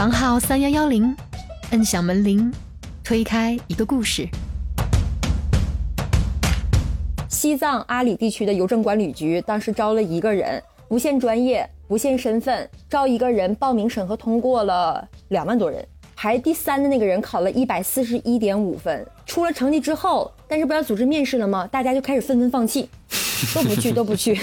房号三幺幺零，摁响门铃，推开一个故事。西藏阿里地区的邮政管理局当时招了一个人，不限专业，不限身份，招一个人报名审核通过了两万多人，排第三的那个人考了一百四十一点五分。出了成绩之后，但是不要组织面试了吗？大家就开始纷纷放弃，都不去，都不去。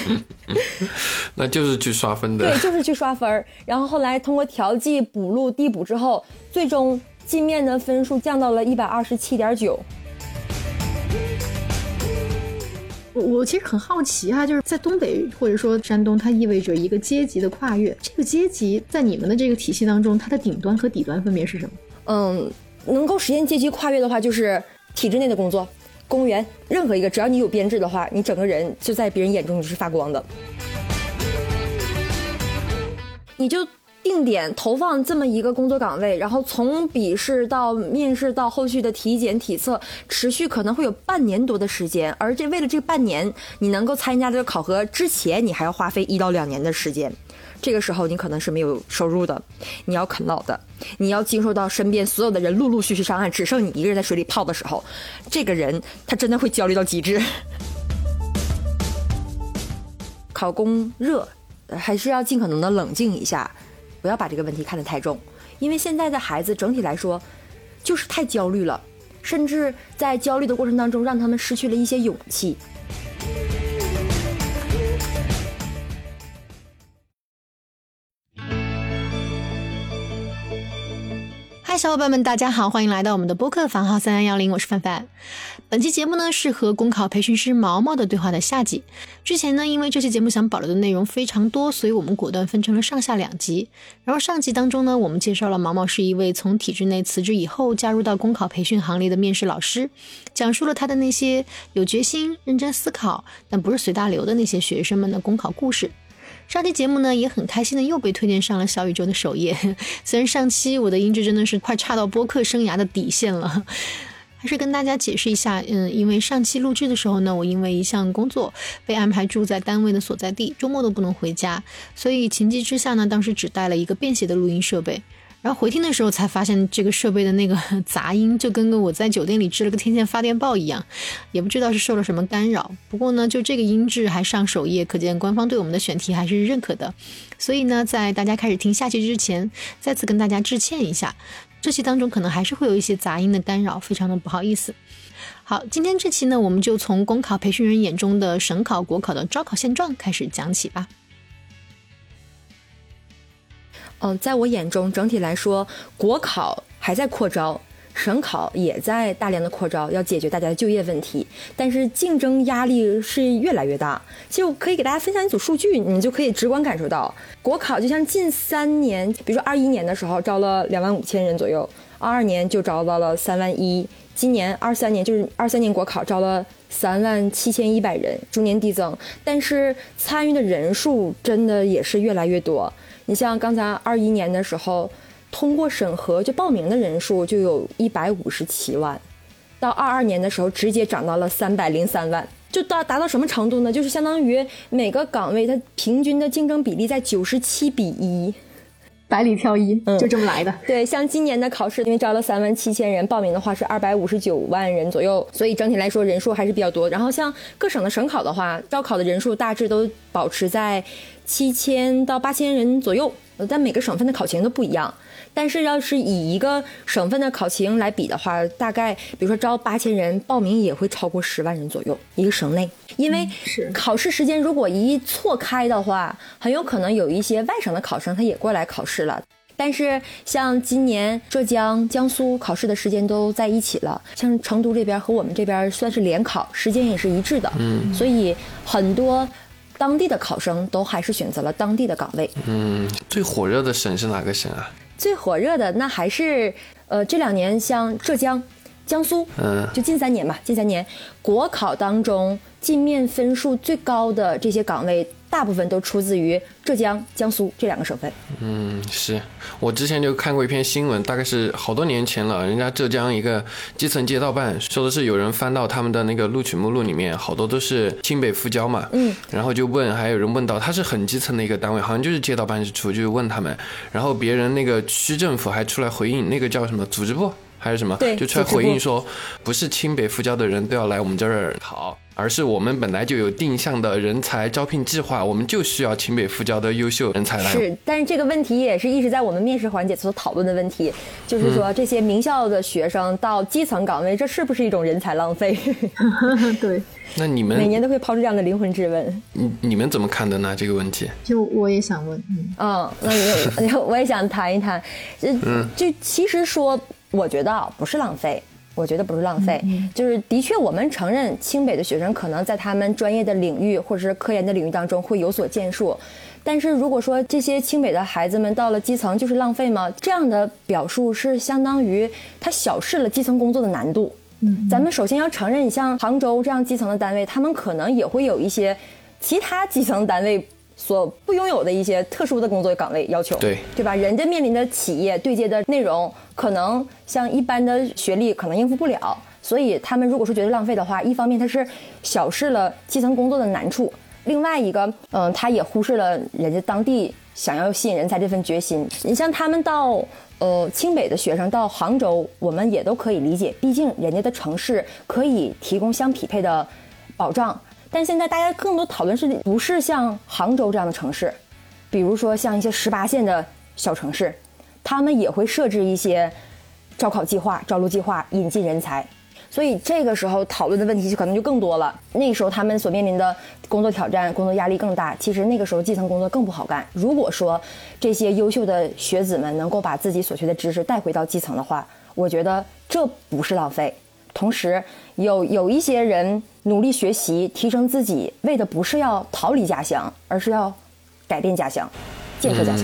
那就是去刷分的。对，就是去刷分儿。然后后来通过调剂、补录、递补之后，最终进面的分数降到了一百二十七点九。我我其实很好奇哈，就是在东北或者说山东，它意味着一个阶级的跨越。这个阶级在你们的这个体系当中，它的顶端和底端分别是什么？嗯，能够实现阶级跨越的话，就是体制内的工作，公务员，任何一个，只要你有编制的话，你整个人就在别人眼中你是发光的。你就定点投放这么一个工作岗位，然后从笔试到面试到后续的体检体测，持续可能会有半年多的时间。而这为了这半年，你能够参加这个考核之前，你还要花费一到两年的时间。这个时候你可能是没有收入的，你要啃老的，你要经受到身边所有的人陆陆续续上岸，只剩你一个人在水里泡的时候，这个人他真的会焦虑到极致。考公热，还是要尽可能的冷静一下，不要把这个问题看得太重，因为现在的孩子整体来说就是太焦虑了，甚至在焦虑的过程当中，让他们失去了一些勇气。小伙伴们，大家好，欢迎来到我们的播客房号三幺幺零，我是范范。本期节目呢是和公考培训师毛毛的对话的下集。之前呢，因为这期节目想保留的内容非常多，所以我们果断分成了上下两集。然后上集当中呢，我们介绍了毛毛是一位从体制内辞职以后加入到公考培训行列的面试老师，讲述了他的那些有决心、认真思考，但不是随大流的那些学生们的公考故事。上期节目呢也很开心的又被推荐上了小宇宙的首页，虽然上期我的音质真的是快差到播客生涯的底线了，还是跟大家解释一下，嗯，因为上期录制的时候呢，我因为一项工作被安排住在单位的所在地，周末都不能回家，所以情急之下呢，当时只带了一个便携的录音设备。然后回听的时候才发现，这个设备的那个杂音就跟个我在酒店里支了个天线发电报一样，也不知道是受了什么干扰。不过呢，就这个音质还上首页，可见官方对我们的选题还是认可的。所以呢，在大家开始听下期之前，再次跟大家致歉一下，这期当中可能还是会有一些杂音的干扰，非常的不好意思。好，今天这期呢，我们就从公考培训人眼中的省考、国考的招考现状开始讲起吧。嗯，在我眼中，整体来说，国考还在扩招，省考也在大量的扩招，要解决大家的就业问题。但是竞争压力是越来越大。其实我可以给大家分享一组数据，你们就可以直观感受到，国考就像近三年，比如说二一年的时候招了两万五千人左右，二二年就招到了三万一，今年二三年就是二三年国考招了三万七千一百人，逐年递增。但是参与的人数真的也是越来越多。你像刚才二一年的时候，通过审核就报名的人数就有一百五十七万，到二二年的时候直接涨到了三百零三万，就达达到什么程度呢？就是相当于每个岗位它平均的竞争比例在九十七比一，百里挑一，嗯就这么来的。对，像今年的考试，因为招了三万七千人，报名的话是二百五十九万人左右，所以整体来说人数还是比较多。然后像各省的省考的话，招考的人数大致都保持在。七千到八千人左右，但每个省份的考情都不一样。但是要是以一个省份的考情来比的话，大概比如说招八千人，报名也会超过十万人左右一个省内。因为考试时间如果一错开的话，很有可能有一些外省的考生他也过来考试了。但是像今年浙江、江苏考试的时间都在一起了，像成都这边和我们这边算是联考，时间也是一致的。嗯，所以很多。当地的考生都还是选择了当地的岗位。嗯，最火热的省是哪个省啊？最火热的那还是，呃，这两年像浙江，江苏，嗯就近三年吧，近三年国考当中进面分数最高的这些岗位，大部分都出自于浙江、江苏这两个省份。嗯，是我之前就看过一篇新闻，大概是好多年前了。人家浙江一个基层街道办说的是，有人翻到他们的那个录取目录里面，好多都是清北复交嘛。嗯，然后就问，还有人问到他是很基层的一个单位，好像就是街道办事处，就问他们，然后别人那个区政府还出来回应，那个叫什么组织部还是什么，对就出来回应说，不是清北复交的人都要来我们这儿考。而是我们本来就有定向的人才招聘计划，我们就需要清北复交的优秀人才来是，但是这个问题也是一直在我们面试环节所讨论的问题，就是说这些名校的学生到基层岗位，这是不是一种人才浪费？对，那你们每年都会抛出这样的灵魂质问。你你们怎么看的呢？这个问题？就我也想问，嗯，嗯，那你 我也想谈一谈，这就其实说，我觉得啊不是浪费。我觉得不是浪费，就是的确，我们承认清北的。学生可能在他们专业的。领域或者是科研的。领域当中会有所建树，但是如果说这些清北的。孩子们到了基层就是浪费吗？这样的。表述是相当于他小视了基层工作的。难度。嗯，咱们首先要承认，你像杭州这样基层的。单位，他们可能也会有一些其他基层单位。所不拥有的一些特殊的工作岗位要求，对对吧？人家面临的企业对接的内容，可能像一般的学历可能应付不了，所以他们如果说觉得浪费的话，一方面他是小视了基层工作的难处，另外一个，嗯，他也忽视了人家当地想要吸引人才这份决心。你像他们到呃清北的学生到杭州，我们也都可以理解，毕竟人家的城市可以提供相匹配的保障。但现在大家更多讨论是不是像杭州这样的城市，比如说像一些十八线的小城市，他们也会设置一些招考计划、招录计划，引进人才。所以这个时候讨论的问题就可能就更多了。那时候他们所面临的工作挑战、工作压力更大。其实那个时候基层工作更不好干。如果说这些优秀的学子们能够把自己所学的知识带回到基层的话，我觉得这不是浪费。同时，有有一些人努力学习、提升自己，为的不是要逃离家乡，而是要改变家乡、建设家乡。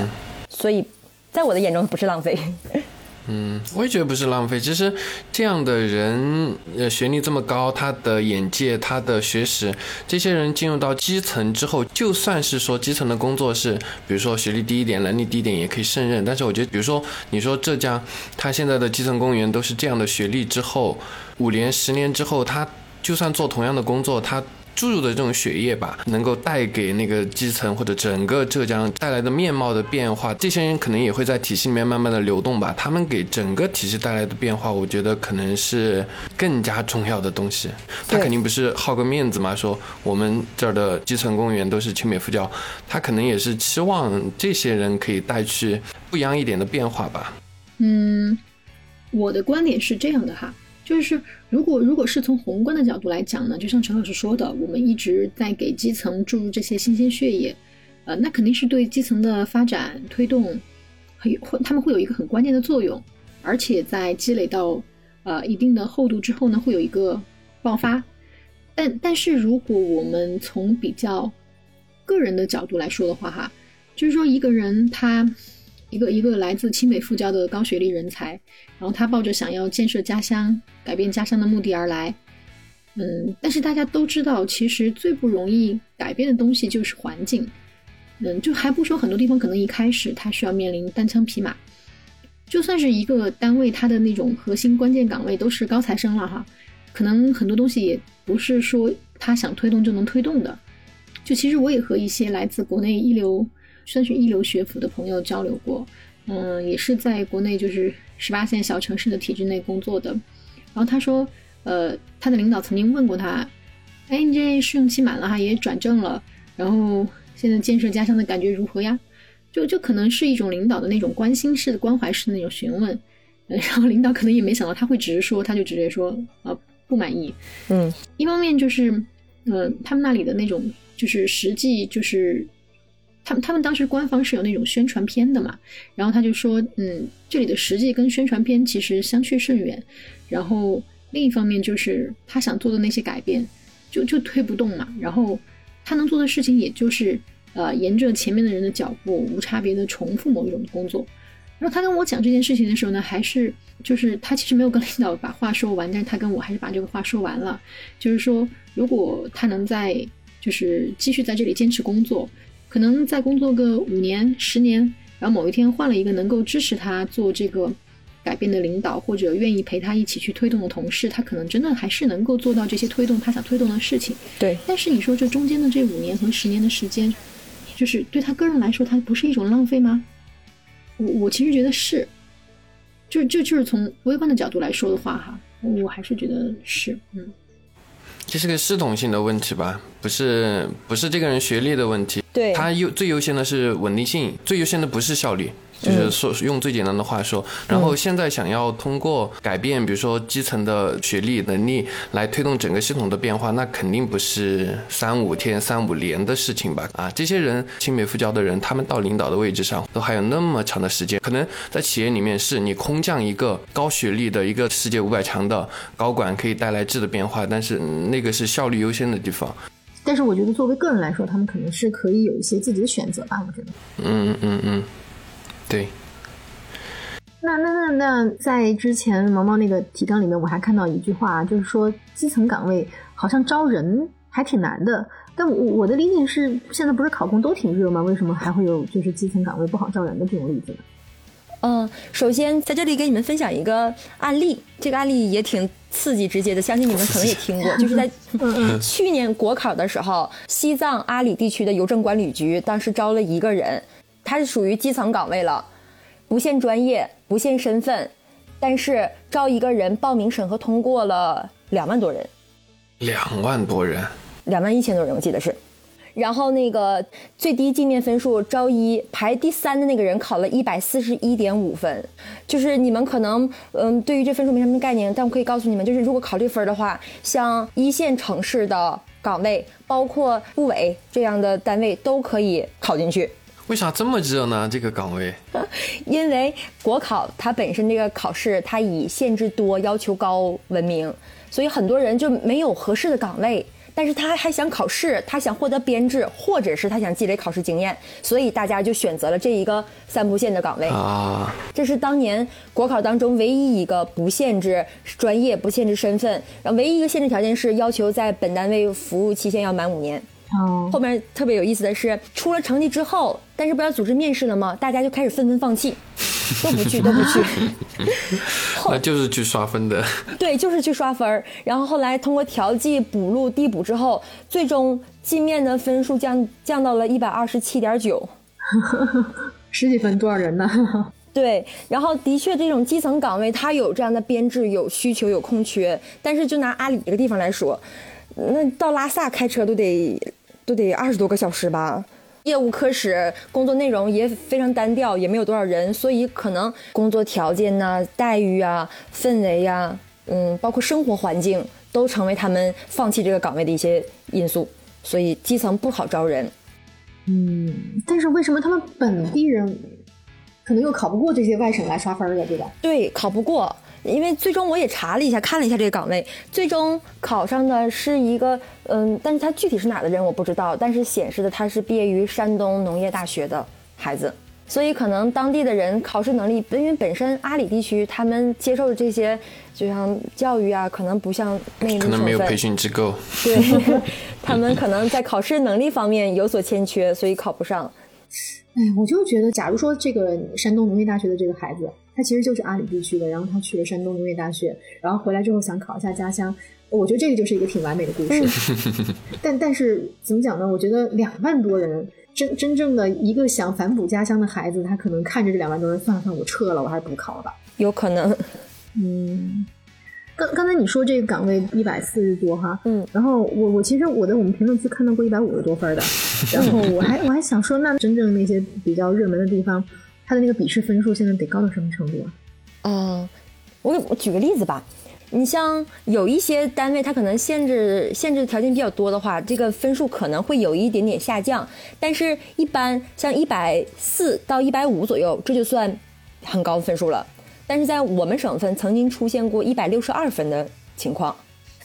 所以，在我的眼中，不是浪费。嗯，我也觉得不是浪费。其实这样的人，呃，学历这么高，他的眼界、他的学识，这些人进入到基层之后，就算是说基层的工作是，比如说学历低一点、能力低一点，也可以胜任。但是我觉得，比如说你说浙江，他现在的基层公务员都是这样的学历之后，五年、十年之后，他就算做同样的工作，他。注入的这种血液吧，能够带给那个基层或者整个浙江带来的面貌的变化，这些人可能也会在体系里面慢慢的流动吧。他们给整个体系带来的变化，我觉得可能是更加重要的东西。他肯定不是好个面子嘛，说我们这儿的基层公务员都是清北复教，他可能也是期望这些人可以带去不一样一点的变化吧。嗯，我的观点是这样的哈。就是如果如果是从宏观的角度来讲呢，就像陈老师说的，我们一直在给基层注入这些新鲜血液，呃，那肯定是对基层的发展推动很会，他们会有一个很关键的作用，而且在积累到呃一定的厚度之后呢，会有一个爆发。但但是如果我们从比较个人的角度来说的话，哈，就是说一个人他。一个一个来自清北复交的高学历人才，然后他抱着想要建设家乡、改变家乡的目的而来，嗯，但是大家都知道，其实最不容易改变的东西就是环境，嗯，就还不说很多地方可能一开始他需要面临单枪匹马，就算是一个单位，他的那种核心关键岗位都是高材生了哈，可能很多东西也不是说他想推动就能推动的，就其实我也和一些来自国内一流。算是一流学府的朋友交流过，嗯，也是在国内就是十八线小城市的体制内工作的。然后他说，呃，他的领导曾经问过他，哎，你这试用期满了哈，也转正了，然后现在建设家乡的感觉如何呀？就就可能是一种领导的那种关心式的、关怀式的那种询问。然后领导可能也没想到他会直说，他就直接说，呃，不满意。嗯，一方面就是，嗯，他们那里的那种就是实际就是。他们他们当时官方是有那种宣传片的嘛，然后他就说，嗯，这里的实际跟宣传片其实相去甚远。然后另一方面就是他想做的那些改变，就就推不动嘛。然后他能做的事情也就是，呃，沿着前面的人的脚步，无差别的重复某一种工作。然后他跟我讲这件事情的时候呢，还是就是他其实没有跟领导把话说完，但是他跟我还是把这个话说完了，就是说如果他能在就是继续在这里坚持工作，可能再工作个五年、十年，然后某一天换了一个能够支持他做这个改变的领导，或者愿意陪他一起去推动的同事，他可能真的还是能够做到这些推动他想推动的事情。对，但是你说这中间的这五年和十年的时间，就是对他个人来说，他不是一种浪费吗？我我其实觉得是，就就就是从微观的角度来说的话，哈，我还是觉得是，嗯，这是个系统性的问题吧，不是不是这个人学历的问题，对，它优最优先的是稳定性，最优先的不是效率。就是说用最简单的话说，然后现在想要通过改变，比如说基层的学历能力来推动整个系统的变化，那肯定不是三五天、三五年的事情吧？啊，这些人青梅复交的人，他们到领导的位置上都还有那么长的时间，可能在企业里面是你空降一个高学历的一个世界五百强的高管可以带来质的变化，但是那个是效率优先的地方。但是我觉得作为个人来说，他们可能是可以有一些自己的选择吧，我觉得。嗯嗯嗯。对，那那那那在之前毛毛那个提纲里面，我还看到一句话，就是说基层岗位好像招人还挺难的。但我我的理解是，现在不是考公都挺热吗？为什么还会有就是基层岗位不好招人的这种例子呢？嗯，首先在这里给你们分享一个案例，这个案例也挺刺激直接的，相信你们可能也听过，就是在去年国考的时候，西藏阿里地区的邮政管理局当时招了一个人。他是属于基层岗位了，不限专业，不限身份，但是招一个人报名审核通过了两万多人，两万多人，两万一千多人我记得是，然后那个最低镜面分数招一排第三的那个人考了一百四十一点五分，就是你们可能嗯对于这分数没什么概念，但我可以告诉你们，就是如果考这分的话，像一线城市的岗位，包括部委这样的单位都可以考进去。为啥这么热呢？这个岗位，因为国考它本身这个考试它以限制多、要求高闻名，所以很多人就没有合适的岗位，但是他还想考试，他想获得编制，或者是他想积累考试经验，所以大家就选择了这一个三不限的岗位啊。这是当年国考当中唯一一个不限制专业、不限制身份，然后唯一一个限制条件是要求在本单位服务期限要满五年。后面特别有意思的是，出了成绩之后，但是不要组织面试了吗？大家就开始纷纷放弃，都不去，都不去。那就是去刷分的。对，就是去刷分然后后来通过调剂、补录、递补之后，最终进面的分数降降到了一百二十七点九。十几分多少人呢？对，然后的确这种基层岗位它有这样的编制、有需求、有空缺，但是就拿阿里这个地方来说，那到拉萨开车都得。都得二十多个小时吧，业务科室工作内容也非常单调，也没有多少人，所以可能工作条件呐、待遇啊、氛围呀，嗯，包括生活环境，都成为他们放弃这个岗位的一些因素，所以基层不好招人。嗯，但是为什么他们本地人可能又考不过这些外省来刷分的，对吧？对，考不过。因为最终我也查了一下，看了一下这个岗位，最终考上的是一个，嗯，但是他具体是哪的人我不知道，但是显示的他是毕业于山东农业大学的孩子，所以可能当地的人考试能力，因为本身阿里地区他们接受的这些，就像教育啊，可能不像那可能没有培训机构，对 他们可能在考试能力方面有所欠缺，所以考不上。哎，我就觉得，假如说这个山东农业大学的这个孩子。他其实就是阿里地区的，然后他去了山东农业大学，然后回来之后想考一下家乡。我觉得这个就是一个挺完美的故事。但但是怎么讲呢？我觉得两万多人真真正的一个想反哺家乡的孩子，他可能看着这两万多人，算了算，我撤了，我还是不考了吧。有可能。嗯。刚刚才你说这个岗位一百四十多哈，嗯，然后我我其实我在我们评论区看到过一百五十多分的，然后我还我还想说，那真正那些比较热门的地方。他的那个笔试分数现在得高到什么程度啊？嗯，我我举个例子吧，你像有一些单位，它可能限制限制条件比较多的话，这个分数可能会有一点点下降。但是，一般像一百四到一百五左右，这就算很高的分数了。但是在我们省份曾经出现过一百六十二分的情况，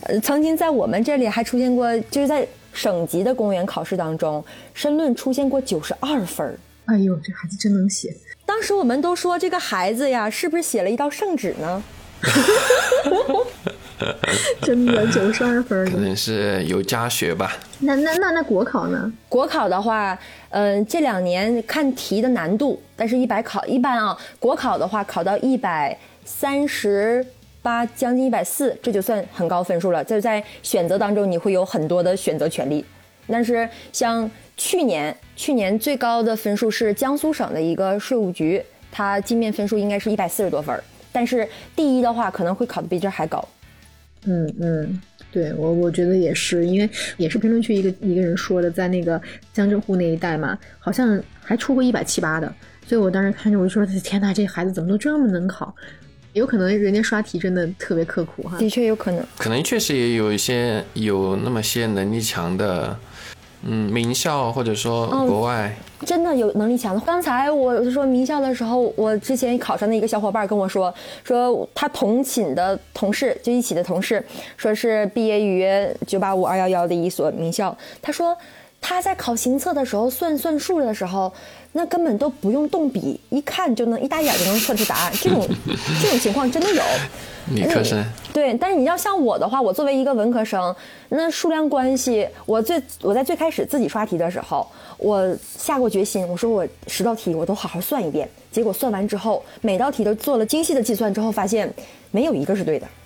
呃，曾经在我们这里还出现过，就是在省级的公务员考试当中，申论出现过九十二分。哎呦，这孩子真能写。当时我们都说这个孩子呀，是不是写了一道圣旨呢？真的九十二分可能是有家学吧。那那那那国考呢？国考的话，嗯、这两年看题的难度，但是一百考一般啊，国考的话考到一百三十八，将近一百四，这就算很高分数了。这在选择当中，你会有很多的选择权利。但是像去年，去年最高的分数是江苏省的一个税务局，它进面分数应该是一百四十多分儿，但是第一的话可能会考的比这还高。嗯嗯，对我我觉得也是，因为也是评论区一个一个人说的，在那个江浙沪那一带嘛，好像还出过一百七八的，所以我当时看着我就说，天呐，这孩子怎么都这么能考？有可能人家刷题真的特别刻苦哈。的确有可能。可能确实也有一些有那么些能力强的，嗯，名校或者说国外，真的有能力强的。刚才我就说名校的时候，我之前考上的一个小伙伴跟我说，说他同寝的同事，就一起的同事，说是毕业于九八五二幺幺的一所名校。他说他在考行测的时候算算数的时候，那根本都不用动笔，一看就能一打眼就能测出答案。这种这种情况真的有。理科生。对，但是你要像我的话，我作为一个文科生，那数量关系，我最我在最开始自己刷题的时候，我下过决心，我说我十道题我都好好算一遍。结果算完之后，每道题都做了精细的计算之后，发现没有一个是对的。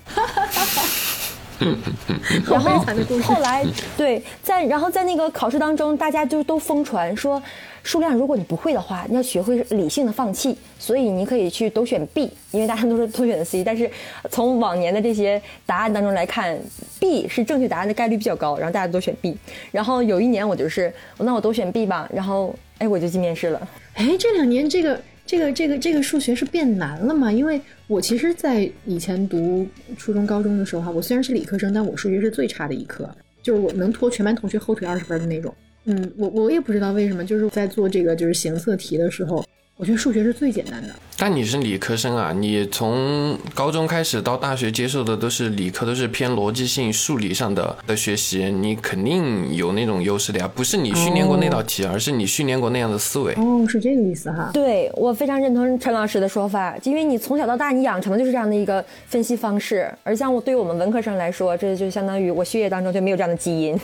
然后后来对，在然后在那个考试当中，大家就都疯传说，数量如果你不会的话，你要学会理性的放弃，所以你可以去都选 B，因为大家都是都选的 C，但是从往年的这些答案当中来看，B 是正确答案的概率比较高，然后大家都选 B，然后有一年我就是，那我都选 B 吧，然后哎我就进面试了。哎，这两年这个这个这个这个数学是变难了吗？因为我其实，在以前读初中、高中的时候哈，我虽然是理科生，但我数学是最差的一科，就是我能拖全班同学后腿二十分的那种。嗯，我我也不知道为什么，就是在做这个就是行测题的时候，我觉得数学是最简单的。但你是理科生啊，你从高中开始到大学接受的都是理科，都是偏逻辑性、数理上的的学习，你肯定有那种优势的呀。不是你训练过那道题，而是你训练过那样的思维。哦，是这个意思哈。对我非常认同陈老师的说法，因为你从小到大你养成的就是这样的一个分析方式，而像我对于我们文科生来说，这就相当于我血液当中就没有这样的基因。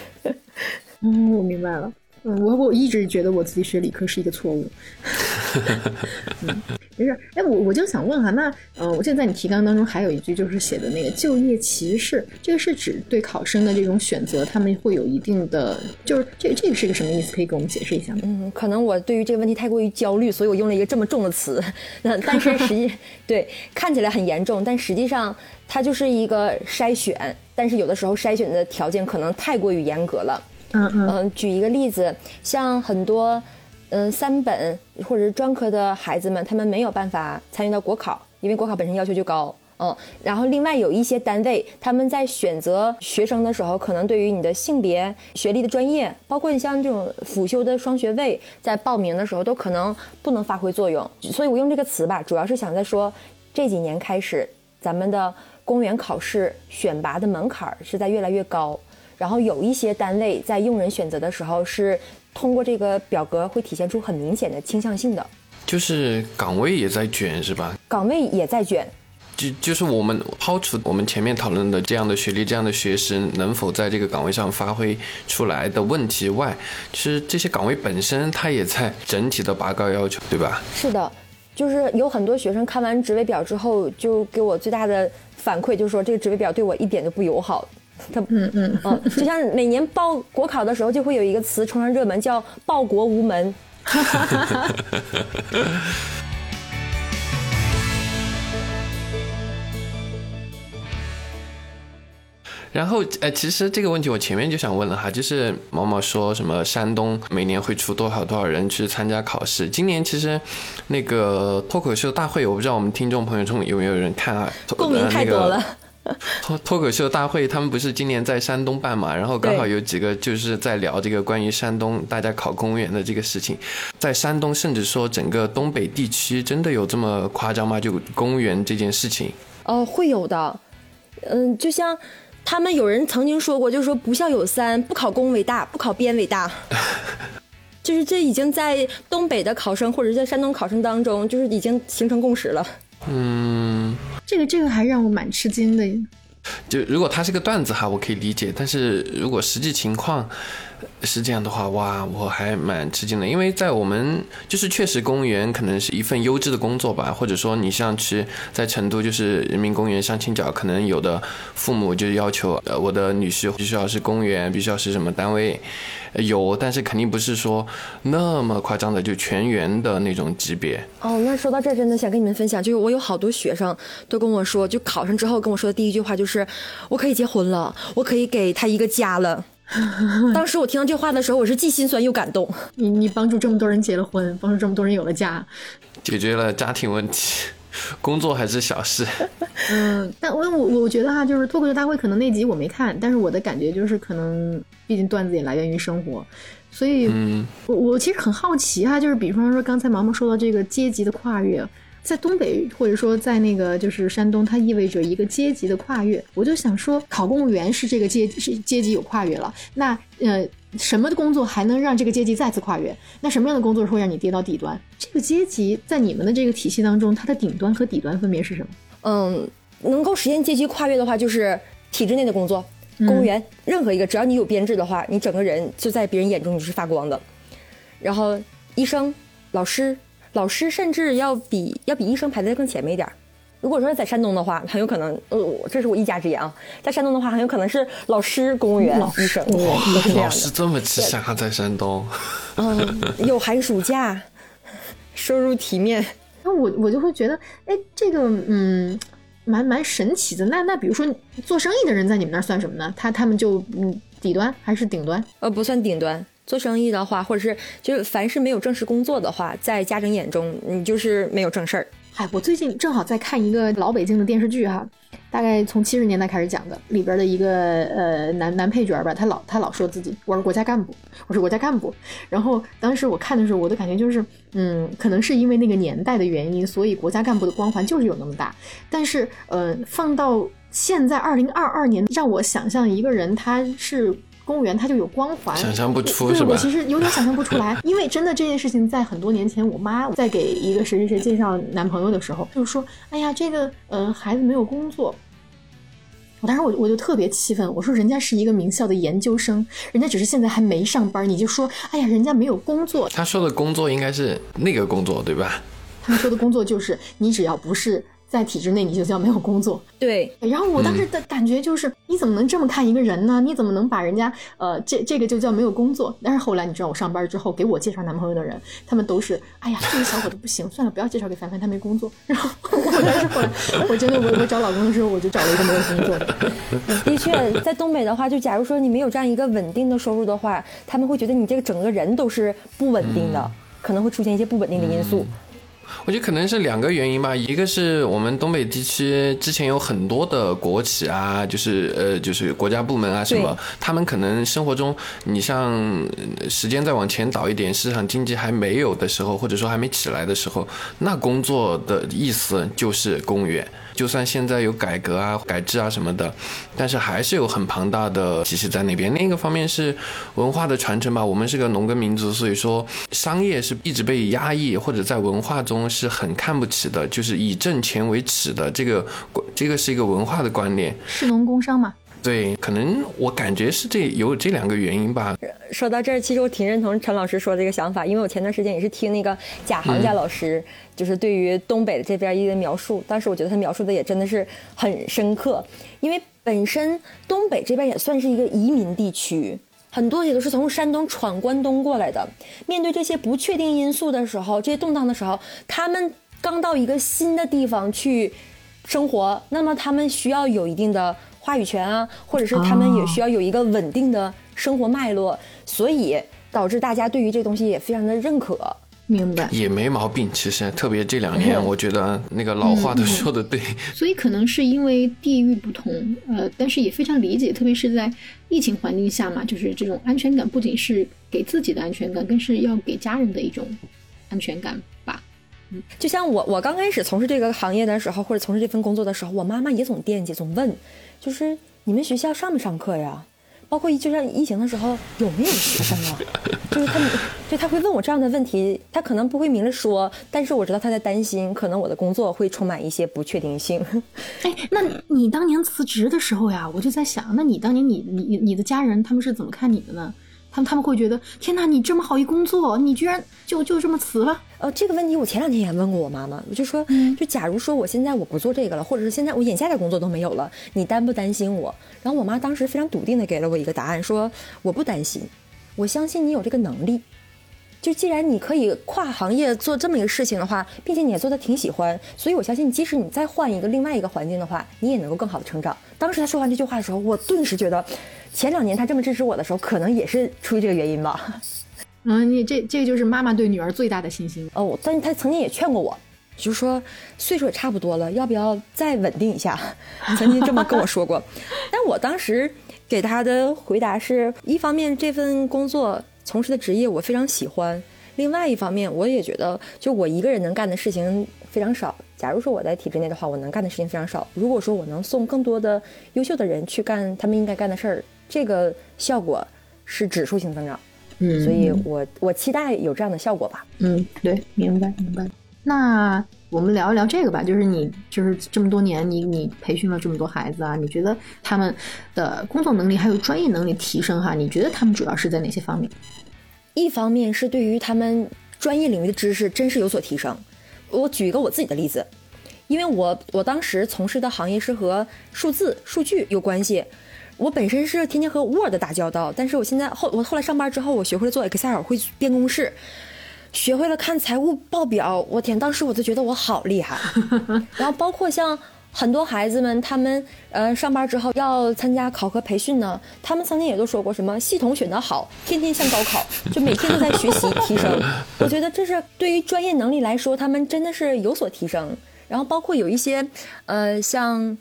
嗯，我明白了。嗯，我我一直觉得我自己学理科是一个错误。嗯，没事。哎，我我就想问哈，那呃，我记得在你提纲当中还有一句，就是写的那个就业歧视，这个是指对考生的这种选择，他们会有一定的，就是这这个是个什么意思？可以给我们解释一下吗？嗯，可能我对于这个问题太过于焦虑，所以我用了一个这么重的词。那但是实际 对看起来很严重，但实际上它就是一个筛选，但是有的时候筛选的条件可能太过于严格了。嗯嗯，举一个例子，像很多嗯三本或者是专科的孩子们，他们没有办法参与到国考，因为国考本身要求就高。嗯，然后另外有一些单位，他们在选择学生的时候，可能对于你的性别、学历的专业，包括你像这种辅修的双学位，在报名的时候都可能不能发挥作用。所以我用这个词吧，主要是想在说这几年开始，咱们的公务员考试选拔的门槛是在越来越高。然后有一些单位在用人选择的时候是通过这个表格会体现出很明显的倾向性的，就是岗位也在卷，是吧？岗位也在卷。就就是我们抛除我们前面讨论的这样的学历、这样的学识能否在这个岗位上发挥出来的问题外，其实这些岗位本身它也在整体的拔高要求，对吧？是的，就是有很多学生看完职位表之后，就给我最大的反馈就是说这个职位表对我一点都不友好。他嗯嗯嗯，就像每年报国考的时候，就会有一个词冲上热门，叫“报国无门 ”。然后，呃，其实这个问题我前面就想问了哈，就是毛毛说什么山东每年会出多少多少人去参加考试？今年其实那个脱口秀大会，我不知道我们听众朋友中有没有人看啊？共鸣太多了。脱脱口秀大会，他们不是今年在山东办嘛？然后刚好有几个就是在聊这个关于山东大家考公务员的这个事情，在山东甚至说整个东北地区真的有这么夸张吗？就公务员这件事情？哦，会有的。嗯，就像他们有人曾经说过，就是说不孝有三，不考公为大，不考编为大。就是这已经在东北的考生或者在山东考生当中，就是已经形成共识了。嗯，这个这个还让我蛮吃惊的。就如果他是个段子哈，我可以理解，但是如果实际情况。是这样的话，哇，我还蛮吃惊的，因为在我们就是确实公务员可能是一份优质的工作吧，或者说你像去在成都就是人民公务员相亲角，可能有的父母就要求，呃，我的女婿必须要是公务员，必须要是什么单位，有，但是肯定不是说那么夸张的就全员的那种级别。哦，那说到这真的想跟你们分享，就是我有好多学生都跟我说，就考上之后跟我说的第一句话就是，我可以结婚了，我可以给他一个家了。当时我听到这话的时候，我是既心酸又感动。你你帮助这么多人结了婚，帮助这么多人有了家，解决了家庭问题，工作还是小事。嗯，但我我我觉得哈，就是脱口秀大会可能那集我没看，但是我的感觉就是，可能毕竟段子也来源于生活，所以，嗯我我其实很好奇哈，就是比方说刚才毛毛说到这个阶级的跨越。在东北，或者说在那个就是山东，它意味着一个阶级的跨越。我就想说，考公务员是这个阶级是阶级有跨越了。那呃，什么？的工作还能让这个阶级再次跨越？那什么样的工作会让你跌到底端？这个阶级在你们的这个体系当中，它的顶端和底端分别是什么？嗯，能够实现阶级跨越的话，就是体制内的工作，公务员，任何一个，只要你有编制的话，你整个人就在别人眼中你是发光的。然后，医生、老师。老师甚至要比要比医生排在更前面一点。如果说在山东的话，很有可能，呃，这是我一家之言啊。在山东的话，很有可能是老师、公务员、医生，老师这么吃香，在山东，嗯，有寒暑假，收入体面。那我我就会觉得，哎，这个嗯，蛮蛮神奇的。那那比如说做生意的人在你们那儿算什么呢？他他们就嗯底端还是顶端？呃，不算顶端。做生意的话，或者是就是凡是没有正式工作的话，在家长眼中，你就是没有正事儿。嗨，我最近正好在看一个老北京的电视剧哈，大概从七十年代开始讲的，里边的一个呃男男配角吧，他老他老说自己我是国家干部，我是国家干部。然后当时我看的时候，我的感觉就是，嗯，可能是因为那个年代的原因，所以国家干部的光环就是有那么大。但是呃，放到现在二零二二年，让我想象一个人他是。公务员他就有光环，想象不出是吧？我其实有点想象不出来，因为真的这件事情在很多年前，我妈在给一个谁谁谁介绍男朋友的时候，就是说，哎呀，这个呃孩子没有工作。我当时我我就特别气愤，我说人家是一个名校的研究生，人家只是现在还没上班，你就说，哎呀，人家没有工作。他说的工作应该是那个工作对吧？他们说的工作就是你只要不是。在体制内你就叫没有工作，对。然后我当时的感觉就是，你怎么能这么看一个人呢？你怎么能把人家呃这这个就叫没有工作？但是后来你知道，我上班之后给我介绍男朋友的人，他们都是，哎呀，这个小伙子不行，算了，不要介绍给凡凡，他没工作。然后我当时后来，我真的我我找老公的时候，我就找了一个没有工作的。的确，在东北的话，就假如说你没有这样一个稳定的收入的话，他们会觉得你这个整个人都是不稳定的，可能会出现一些不稳定的因素。我觉得可能是两个原因吧，一个是我们东北地区之前有很多的国企啊，就是呃，就是国家部门啊什么，他们可能生活中，你像时间再往前倒一点，市场经济还没有的时候，或者说还没起来的时候，那工作的意思就是公务员。就算现在有改革啊、改制啊什么的，但是还是有很庞大的体系在那边。另一个方面是文化的传承吧，我们是个农耕民族，所以说商业是一直被压抑，或者在文化中是很看不起的，就是以挣钱为耻的。这个这个是一个文化的观念，是农工商嘛。对，可能我感觉是这有这两个原因吧。说到这儿，其实我挺认同陈老师说的这个想法，因为我前段时间也是听那个贾行家老师，就是对于东北的这边一个描述，当时我觉得他描述的也真的是很深刻，因为本身东北这边也算是一个移民地区，很多也都是从山东闯关东过来的。面对这些不确定因素的时候，这些动荡的时候，他们刚到一个新的地方去生活，那么他们需要有一定的。话语权啊，或者是他们也需要有一个稳定的生活脉络，所以导致大家对于这东西也非常的认可。明白，也没毛病。其实特别这两年，我觉得那个老话都说的对。所以可能是因为地域不同，呃，但是也非常理解，特别是在疫情环境下嘛，就是这种安全感不仅是给自己的安全感，更是要给家人的一种安全感。就像我，我刚开始从事这个行业的时候，或者从事这份工作的时候，我妈妈也总惦记，总问，就是你们学校上没上课呀？包括就像疫情的时候有没有学生啊？就是他们，就他会问我这样的问题，他可能不会明着说，但是我知道他在担心，可能我的工作会充满一些不确定性。哎，那你当年辞职的时候呀，我就在想，那你当年你你你的家人他们是怎么看你的呢？他们他们会觉得，天哪，你这么好一工作，你居然就就这么辞了？呃，这个问题我前两天也问过我妈妈，我就说，就假如说我现在我不做这个了，或者是现在我眼下的工作都没有了，你担不担心我？然后我妈当时非常笃定的给了我一个答案，说我不担心，我相信你有这个能力。就既然你可以跨行业做这么一个事情的话，并且你也做的挺喜欢，所以我相信，即使你再换一个另外一个环境的话，你也能够更好的成长。当时他说完这句话的时候，我顿时觉得，前两年他这么支持我的时候，可能也是出于这个原因吧。嗯，你这这就是妈妈对女儿最大的信心哦。但是他曾经也劝过我，就说岁数也差不多了，要不要再稳定一下？曾经这么跟我说过。但我当时给他的回答是一方面，这份工作。从事的职业我非常喜欢，另外一方面我也觉得，就我一个人能干的事情非常少。假如说我在体制内的话，我能干的事情非常少。如果说我能送更多的优秀的人去干他们应该干的事儿，这个效果是指数性增长。嗯，所以我我期待有这样的效果吧。嗯，对，明白明白。那我们聊一聊这个吧，就是你就是这么多年，你你培训了这么多孩子啊，你觉得他们的工作能力还有专业能力提升哈？你觉得他们主要是在哪些方面？一方面是对于他们专业领域的知识真是有所提升。我举一个我自己的例子，因为我我当时从事的行业是和数字数据有关系，我本身是天天和 Word 打交道，但是我现在后我后来上班之后，我学会了做 Excel，会编公式，学会了看财务报表。我天，当时我就觉得我好厉害。然后包括像。很多孩子们，他们呃上班之后要参加考核培训呢，他们曾经也都说过什么系统选得好，天天像高考，就每天都在学习提升。我觉得这是对于专业能力来说，他们真的是有所提升。然后包括有一些呃像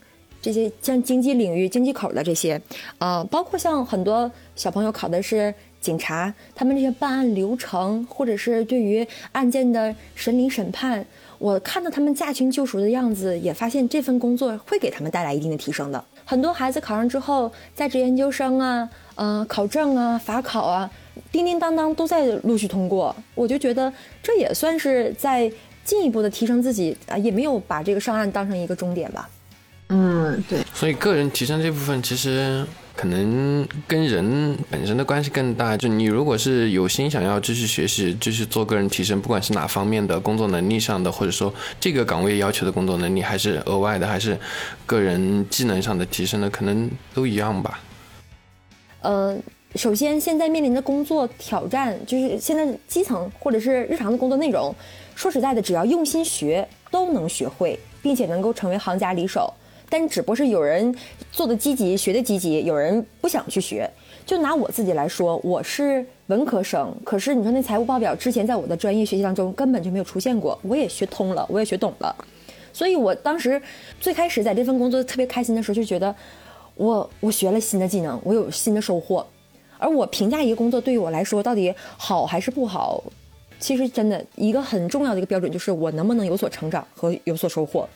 这些像经济领域、经济口的这些，呃，包括像很多小朋友考的是警察，他们这些办案流程，或者是对于案件的审理审判。我看到他们驾轻就熟的样子，也发现这份工作会给他们带来一定的提升的。很多孩子考上之后，在职研究生啊、呃考证啊、法考啊，叮叮当当都在陆续通过。我就觉得这也算是在进一步的提升自己啊，也没有把这个上岸当成一个终点吧。嗯，对。所以个人提升这部分其实。可能跟人本身的关系更大。就你如果是有心想要继续学习，继续做个人提升，不管是哪方面的工作能力上的，或者说这个岗位要求的工作能力，还是额外的，还是个人技能上的提升的，可能都一样吧。呃，首先现在面临的工作挑战，就是现在基层或者是日常的工作内容，说实在的，只要用心学，都能学会，并且能够成为行家里手。但只不过是有人做的积极，学的积极，有人不想去学。就拿我自己来说，我是文科生，可是你说那财务报表之前在我的专业学习当中根本就没有出现过，我也学通了，我也学懂了。所以我当时最开始在这份工作特别开心的时候，就觉得我我学了新的技能，我有新的收获。而我评价一个工作对于我来说到底好还是不好，其实真的一个很重要的一个标准就是我能不能有所成长和有所收获。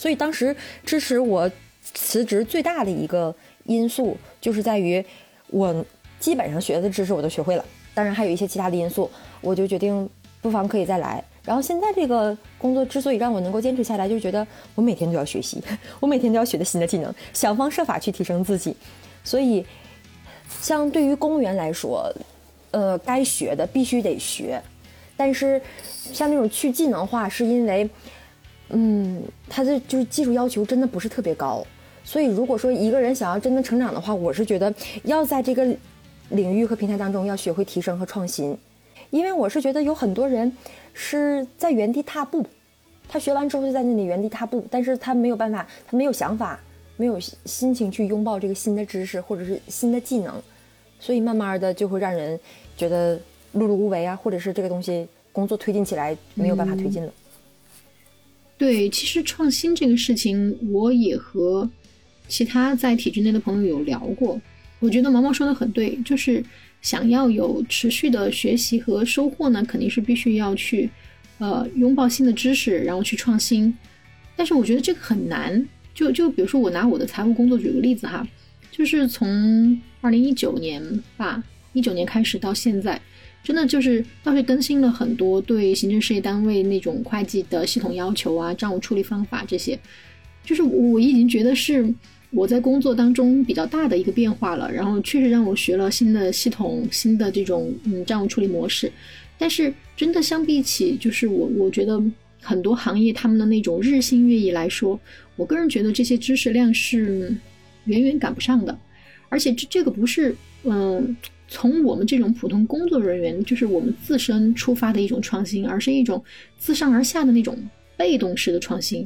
所以当时支持我辞职最大的一个因素，就是在于我基本上学的知识我都学会了，当然还有一些其他的因素，我就决定不妨可以再来。然后现在这个工作之所以让我能够坚持下来，就觉得我每天都要学习，我每天都要学的新的技能，想方设法去提升自己。所以，像对于公务员来说，呃，该学的必须得学，但是像那种去技能化，是因为。嗯，他的就是技术要求真的不是特别高，所以如果说一个人想要真的成长的话，我是觉得要在这个领域和平台当中要学会提升和创新，因为我是觉得有很多人是在原地踏步，他学完之后就在那里原地踏步，但是他没有办法，他没有想法，没有心情去拥抱这个新的知识或者是新的技能，所以慢慢的就会让人觉得碌碌无为啊，或者是这个东西工作推进起来没有办法推进了。对，其实创新这个事情，我也和其他在体制内的朋友有聊过。我觉得毛毛说的很对，就是想要有持续的学习和收获呢，肯定是必须要去呃拥抱新的知识，然后去创新。但是我觉得这个很难。就就比如说我拿我的财务工作举个例子哈，就是从二零一九年吧，一九年开始到现在，真的就是倒是更新了很多对行政事业单位那种会计的系统要求啊、账务处理方法这些，就是我已经觉得是我在工作当中比较大的一个变化了。然后确实让我学了新的系统、新的这种嗯账务处理模式，但是真的相比起，就是我我觉得很多行业他们的那种日新月异来说，我个人觉得这些知识量是远远赶不上的。而且这这个不是，嗯，从我们这种普通工作人员，就是我们自身出发的一种创新，而是一种自上而下的那种被动式的创新。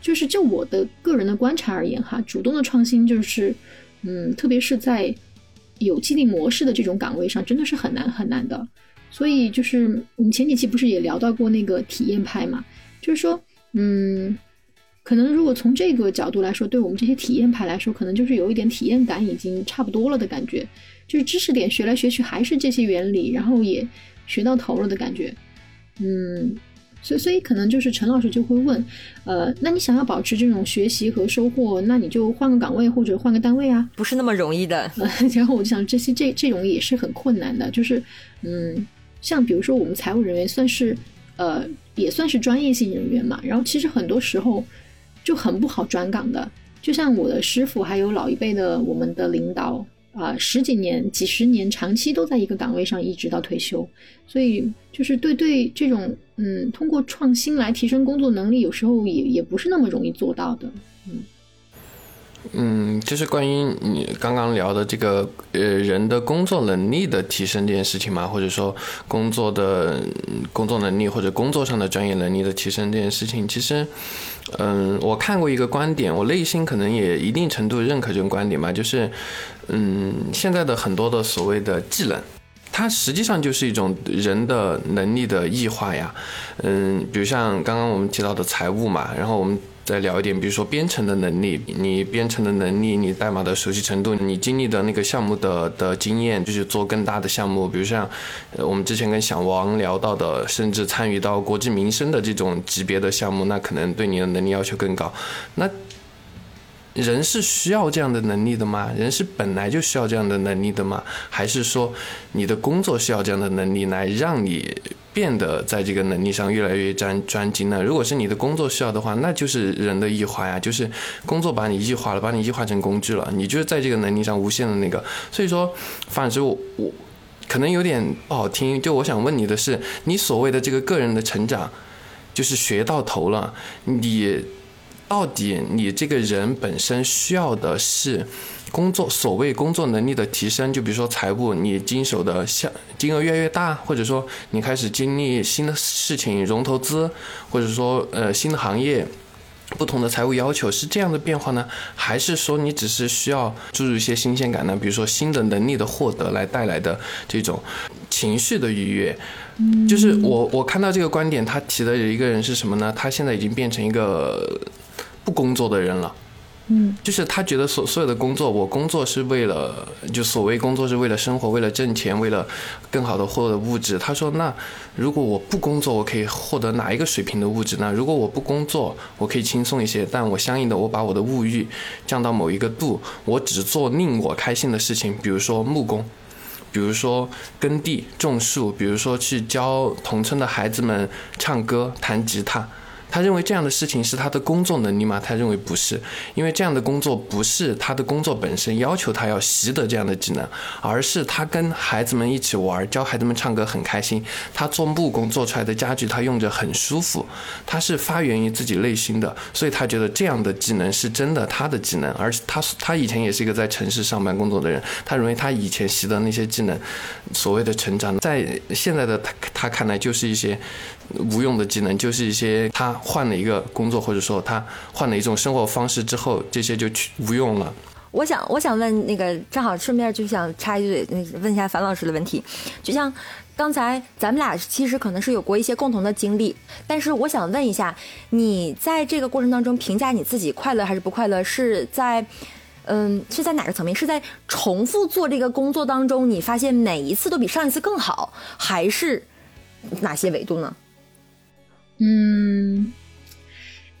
就是就我的个人的观察而言，哈，主动的创新就是，嗯，特别是在有激励模式的这种岗位上，真的是很难很难的。所以就是我们前几期不是也聊到过那个体验派嘛，就是说，嗯。可能如果从这个角度来说，对我们这些体验派来说，可能就是有一点体验感已经差不多了的感觉，就是知识点学来学去还是这些原理，然后也学到头了的感觉。嗯，所以所以可能就是陈老师就会问，呃，那你想要保持这种学习和收获，那你就换个岗位或者换个单位啊？不是那么容易的。然后我就想，这些这这种也是很困难的，就是嗯，像比如说我们财务人员算是呃也算是专业性人员嘛，然后其实很多时候。就很不好转岗的，就像我的师傅，还有老一辈的我们的领导啊，十几年、几十年，长期都在一个岗位上，一直到退休，所以就是对对这种嗯，通过创新来提升工作能力，有时候也也不是那么容易做到的，嗯。嗯，就是关于你刚刚聊的这个呃人的工作能力的提升这件事情嘛，或者说工作的工作能力或者工作上的专业能力的提升这件事情，其实，嗯，我看过一个观点，我内心可能也一定程度认可这种观点吧，就是，嗯，现在的很多的所谓的技能，它实际上就是一种人的能力的异化呀，嗯，比如像刚刚我们提到的财务嘛，然后我们。再聊一点，比如说编程的能力，你编程的能力，你代码的熟悉程度，你经历的那个项目的的经验，就是做更大的项目，比如像，我们之前跟小王聊到的，甚至参与到国计民生的这种级别的项目，那可能对你的能力要求更高。那人是需要这样的能力的吗？人是本来就需要这样的能力的吗？还是说你的工作需要这样的能力来让你？变得在这个能力上越来越专专精呢？如果是你的工作需要的话，那就是人的异化呀，就是工作把你异化了，把你异化成工具了，你就是在这个能力上无限的那个。所以说，反正我我可能有点不好听，就我想问你的是，你所谓的这个个人的成长，就是学到头了，你到底你这个人本身需要的是？工作所谓工作能力的提升，就比如说财务，你经手的项金额越来越大，或者说你开始经历新的事情融投资，或者说呃新的行业，不同的财务要求是这样的变化呢？还是说你只是需要注入一些新鲜感呢？比如说新的能力的获得来带来的这种情绪的愉悦？就是我我看到这个观点，他提的有一个人是什么呢？他现在已经变成一个不工作的人了。嗯，就是他觉得所所有的工作，我工作是为了，就所谓工作是为了生活，为了挣钱，为了更好的获得物质。他说，那如果我不工作，我可以获得哪一个水平的物质呢？如果我不工作，我可以轻松一些，但我相应的，我把我的物欲降到某一个度，我只做令我开心的事情，比如说木工，比如说耕地种树，比如说去教同村的孩子们唱歌弹吉他。他认为这样的事情是他的工作能力吗？他认为不是，因为这样的工作不是他的工作本身要求他要习得这样的技能，而是他跟孩子们一起玩，教孩子们唱歌很开心。他做木工做出来的家具，他用着很舒服，他是发源于自己内心的，所以他觉得这样的技能是真的他的技能。而他他以前也是一个在城市上班工作的人，他认为他以前习得那些技能，所谓的成长，在现在的他他看来就是一些。无用的技能就是一些他换了一个工作，或者说他换了一种生活方式之后，这些就去无用了。我想，我想问那个，正好顺便就想插一句，问一下樊老师的问题。就像刚才咱们俩其实可能是有过一些共同的经历，但是我想问一下，你在这个过程当中评价你自己快乐还是不快乐，是在嗯是在哪个层面？是在重复做这个工作当中，你发现每一次都比上一次更好，还是哪些维度呢？嗯，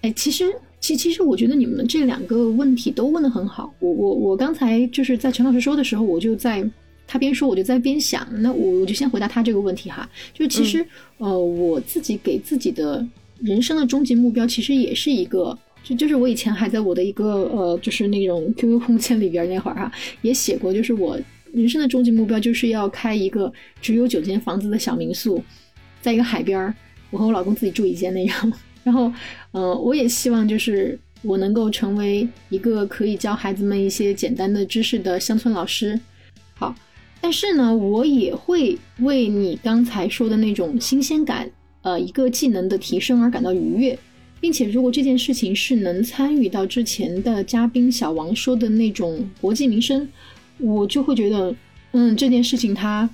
哎，其实其其实我觉得你们这两个问题都问的很好。我我我刚才就是在陈老师说的时候，我就在他边说，我就在边想。那我我就先回答他这个问题哈。就其实、呃，我自己给自己的人生的终极目标，其实也是一个，就就是我以前还在我的一个呃，就是那种 QQ 空间里边那会儿哈，也写过，就是我人生的终极目标就是要开一个只有九间房子的小民宿，在一个海边儿，我和我老公自己住一间那样。然后，呃，我也希望就是我能够成为一个可以教孩子们一些简单的知识的乡村老师。好，但是呢，我也会为你刚才说的那种新鲜感，呃，一个技能的提升而感到愉悦，并且如果这件事情是能参与到之前的嘉宾小王说的那种国计民生，我就会觉得，嗯，这件事情它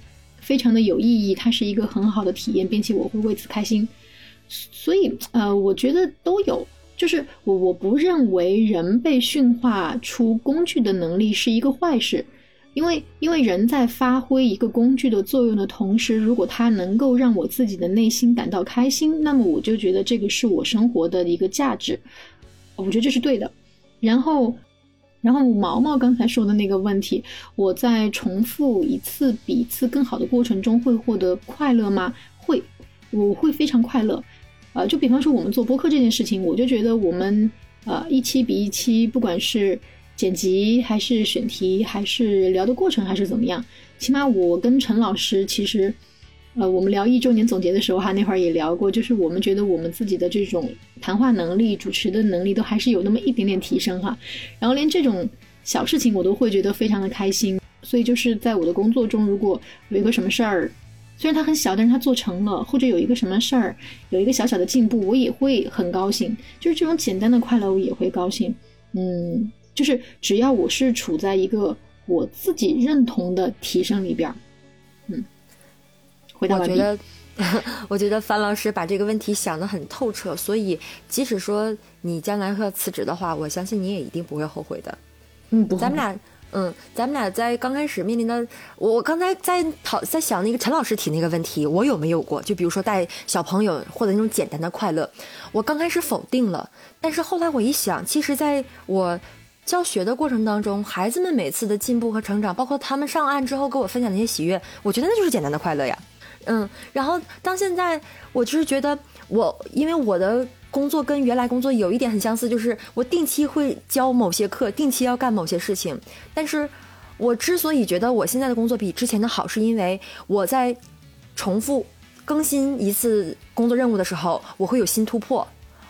非常的有意义，它是一个很好的体验，并且我会为此开心。所以，呃，我觉得都有。就是我我不认为人被驯化出工具的能力是一个坏事，因为因为人在发挥一个工具的作用的同时，如果它能够让我自己的内心感到开心，那么我就觉得这个是我生活的一个价值。我觉得这是对的。然后，然后毛毛刚才说的那个问题，我在重复一次比一次更好的过程中会获得快乐吗？会，我会非常快乐。呃，就比方说我们做播客这件事情，我就觉得我们呃一期比一期，不管是剪辑还是选题，还是聊的过程，还是怎么样，起码我跟陈老师其实，呃，我们聊一周年总结的时候哈，那会儿也聊过，就是我们觉得我们自己的这种谈话能力、主持的能力都还是有那么一点点提升哈，然后连这种小事情我都会觉得非常的开心，所以就是在我的工作中，如果有一个什么事儿。虽然它很小，但是它做成了，或者有一个什么事儿，有一个小小的进步，我也会很高兴。就是这种简单的快乐，我也会高兴。嗯，就是只要我是处在一个我自己认同的提升里边儿，回答完毕。我觉得，我觉得樊老师把这个问题想得很透彻，所以即使说你将来要辞职的话，我相信你也一定不会后悔的。嗯，不会，咱们俩，嗯，咱们俩在刚开始面临的，我我刚才在讨在想那个陈老师提那个问题，我有没有过？就比如说带小朋友获得那种简单的快乐，我刚开始否定了，但是后来我一想，其实在我教学的过程当中，孩子们每次的进步和成长，包括他们上岸之后给我分享那些喜悦，我觉得那就是简单的快乐呀。嗯，然后到现在，我就是觉得我因为我的工作跟原来工作有一点很相似，就是我定期会教某些课，定期要干某些事情。但是我之所以觉得我现在的工作比之前的好，是因为我在重复更新一次工作任务的时候，我会有新突破，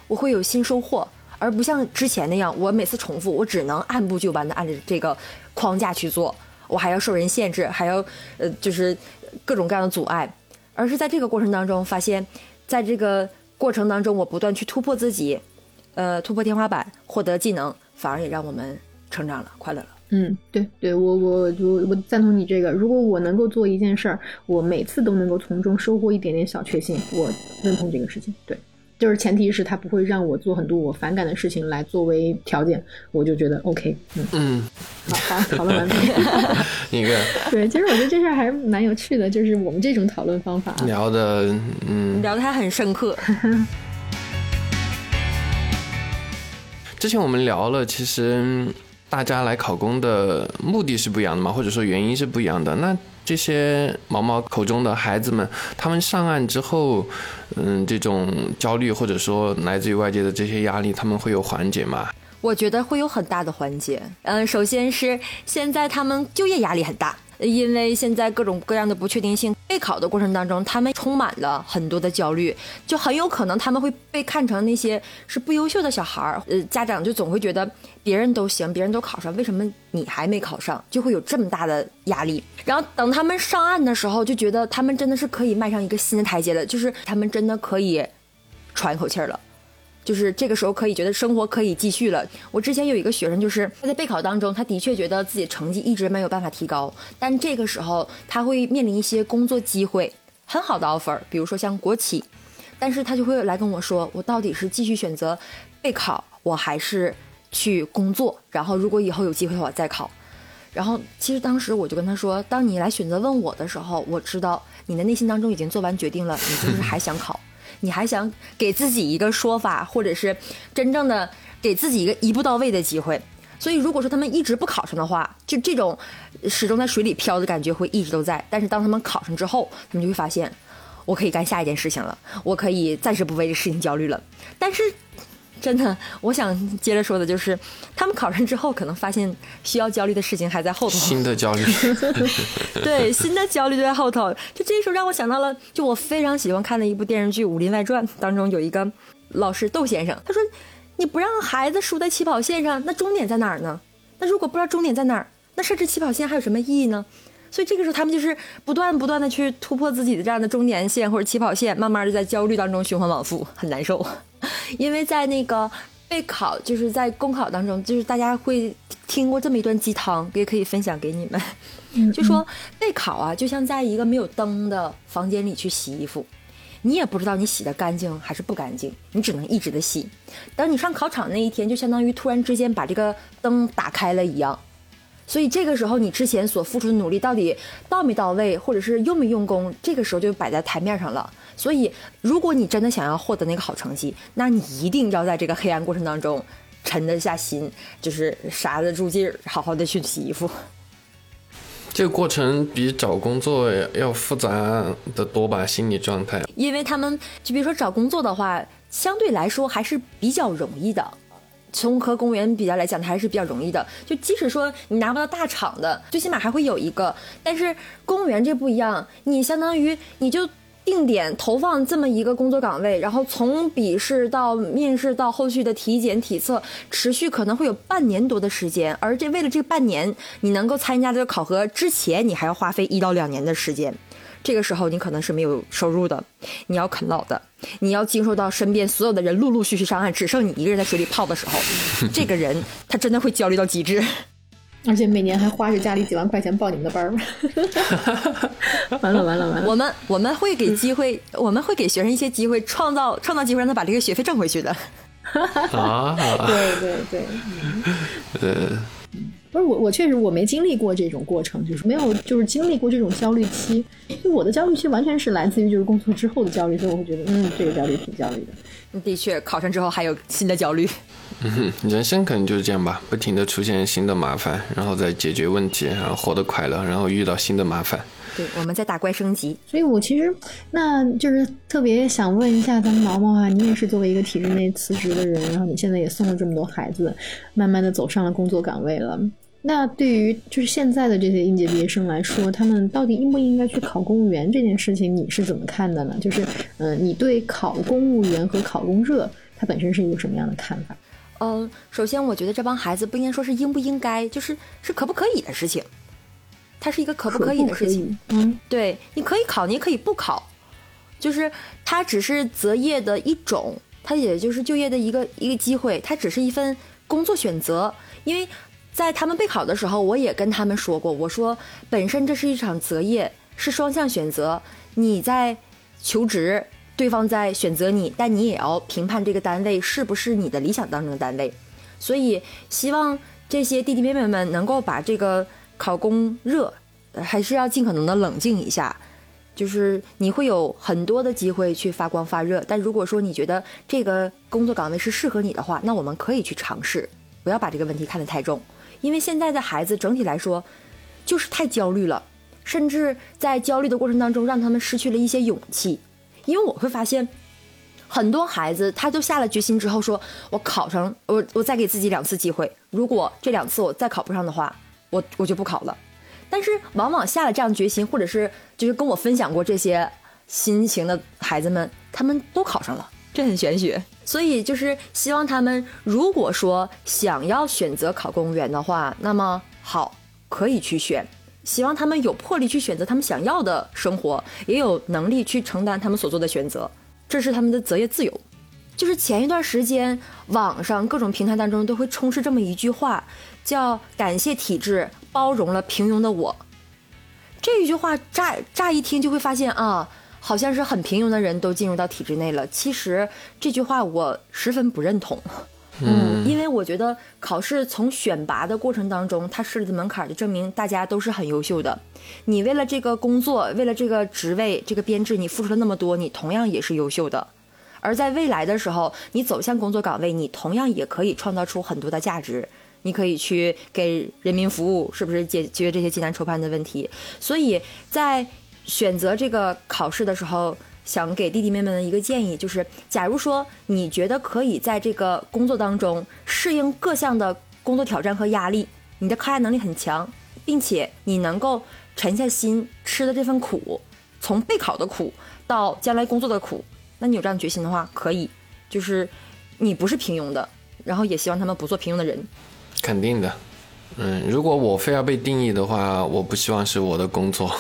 我会有新收获，而不像之前那样，我每次重复，我只能按部就班的按着这个框架去做，我还要受人限制，还要呃就是各种各样的阻碍。而是在这个过程当中，发现，在这个过程当中，我不断去突破自己，呃，突破天花板，获得技能，反而也让我们成长了，快乐了。嗯，对对，我我我我赞同你这个。如果我能够做一件事儿，我每次都能够从中收获一点点小确幸，我认同这个事情。对，就是前提是他不会让我做很多我反感的事情来作为条件，我就觉得 OK。嗯嗯，好，好，讨论完毕。一个 对，其实我觉得这事儿还蛮有趣的，就是我们这种讨论方法啊。聊的，嗯，聊的还很深刻。之前我们聊了，其实大家来考公的目的是不一样的嘛，或者说原因是不一样的。那这些毛毛口中的孩子们，他们上岸之后，嗯，这种焦虑或者说来自于外界的这些压力，他们会有缓解吗？我觉得会有很大的缓解。嗯，首先是现在他们就业压力很大，因为现在各种各样的不确定性，备考的过程当中，他们充满了很多的焦虑，就很有可能他们会被看成那些是不优秀的小孩儿。呃，家长就总会觉得别人都行，别人都考上，为什么你还没考上？就会有这么大的压力。然后等他们上岸的时候，就觉得他们真的是可以迈上一个新的台阶的，就是他们真的可以喘一口气儿了。就是这个时候可以觉得生活可以继续了。我之前有一个学生，就是他在备考当中，他的确觉得自己成绩一直没有办法提高，但这个时候他会面临一些工作机会，很好的 offer，比如说像国企，但是他就会来跟我说，我到底是继续选择备考，我还是去工作？然后如果以后有机会的话再考。然后其实当时我就跟他说，当你来选择问我的时候，我知道你的内心当中已经做完决定了，你就是还想考。你还想给自己一个说法，或者是真正的给自己一个一步到位的机会。所以，如果说他们一直不考上的话，就这种始终在水里漂的感觉会一直都在。但是，当他们考上之后，他们就会发现，我可以干下一件事情了，我可以暂时不为这事情焦虑了。但是。真的，我想接着说的就是，他们考上之后，可能发现需要焦虑的事情还在后头。新的焦虑，对，新的焦虑就在后头。就这时候让我想到了，就我非常喜欢看的一部电视剧《武林外传》当中有一个老师窦先生，他说：“你不让孩子输在起跑线上，那终点在哪儿呢？那如果不知道终点在哪儿，那设置起跑线还有什么意义呢？”所以这个时候，他们就是不断不断的去突破自己的这样的终点线或者起跑线，慢慢的在焦虑当中循环往复，很难受。因为在那个备考，就是在公考当中，就是大家会听过这么一段鸡汤，也可以分享给你们。就说备考啊，就像在一个没有灯的房间里去洗衣服，你也不知道你洗的干净还是不干净，你只能一直的洗。等你上考场那一天，就相当于突然之间把这个灯打开了一样。所以这个时候，你之前所付出的努力到底到没到位，或者是用没用功，这个时候就摆在台面上了。所以，如果你真的想要获得那个好成绩，那你一定要在这个黑暗过程当中沉得下心，就是刹得住劲儿，好好的去洗衣服。这个过程比找工作要复杂的多吧？心理状态。因为他们就比如说找工作的话，相对来说还是比较容易的。从和公务员比较来讲，它还是比较容易的。就即使说你拿不到大厂的，最起码还会有一个。但是公务员这不一样，你相当于你就定点投放这么一个工作岗位，然后从笔试到面试到后续的体检体测，持续可能会有半年多的时间。而这为了这半年，你能够参加这个考核之前，你还要花费一到两年的时间。这个时候你可能是没有收入的，你要啃老的，你要经受到身边所有的人陆陆续续上岸，只剩你一个人在水里泡的时候，这个人他真的会焦虑到极致，而且每年还花着家里几万块钱报你们的班儿，完了完了完了！我们我们会给机会，我们会给学生一些机会，创造创造机会，让他把这个学费挣回去的。啊，对对对，呃。不是我，我确实我没经历过这种过程，就是没有就是经历过这种焦虑期。就我的焦虑期完全是来自于就是工作之后的焦虑，所以我会觉得嗯，这个焦虑挺焦虑的。的确，考上之后还有新的焦虑。嗯，人生可能就是这样吧，不停的出现新的麻烦，然后再解决问题，然后活得快乐，然后遇到新的麻烦。对，我们在打怪升级。所以我其实那就是特别想问一下咱们毛毛啊，你也是作为一个体制内辞职的人，然后你现在也送了这么多孩子，慢慢的走上了工作岗位了。那对于就是现在的这些应届毕业生来说，他们到底应不应该去考公务员这件事情，你是怎么看的呢？就是，嗯，你对考公务员和考公热，它本身是一个什么样的看法？嗯，首先我觉得这帮孩子不应该说是应不应该，就是是可不可以的事情。它是一个可不可以的事情。嗯，对，你可以考，你也可以不考，就是它只是择业的一种，它也就是就业的一个一个机会，它只是一份工作选择，因为。在他们备考的时候，我也跟他们说过，我说本身这是一场择业，是双向选择。你在求职，对方在选择你，但你也要评判这个单位是不是你的理想当中的单位。所以，希望这些弟弟妹妹们能够把这个考公热，还是要尽可能的冷静一下。就是你会有很多的机会去发光发热，但如果说你觉得这个工作岗位是适合你的话，那我们可以去尝试，不要把这个问题看得太重。因为现在的孩子整体来说，就是太焦虑了，甚至在焦虑的过程当中，让他们失去了一些勇气。因为我会发现，很多孩子他就下了决心之后，说我考上，我我再给自己两次机会，如果这两次我再考不上的话，我我就不考了。但是往往下了这样决心，或者是就是跟我分享过这些心情的孩子们，他们都考上了。这很玄学，所以就是希望他们，如果说想要选择考公务员的话，那么好，可以去选。希望他们有魄力去选择他们想要的生活，也有能力去承担他们所做的选择，这是他们的择业自由。就是前一段时间，网上各种平台当中都会充斥这么一句话，叫“感谢体制包容了平庸的我”。这一句话乍乍一听就会发现啊。好像是很平庸的人都进入到体制内了。其实这句话我十分不认同，嗯，因为我觉得考试从选拔的过程当中，它设立的门槛就证明大家都是很优秀的。你为了这个工作，为了这个职位、这个编制，你付出了那么多，你同样也是优秀的。而在未来的时候，你走向工作岗位，你同样也可以创造出很多的价值。你可以去给人民服务，是不是解决这些艰难愁盼的问题？所以在选择这个考试的时候，想给弟弟妹妹们一个建议，就是假如说你觉得可以在这个工作当中适应各项的工作挑战和压力，你的抗压能力很强，并且你能够沉下心吃的这份苦，从备考的苦到将来工作的苦，那你有这样决心的话，可以，就是你不是平庸的，然后也希望他们不做平庸的人。肯定的，嗯，如果我非要被定义的话，我不希望是我的工作，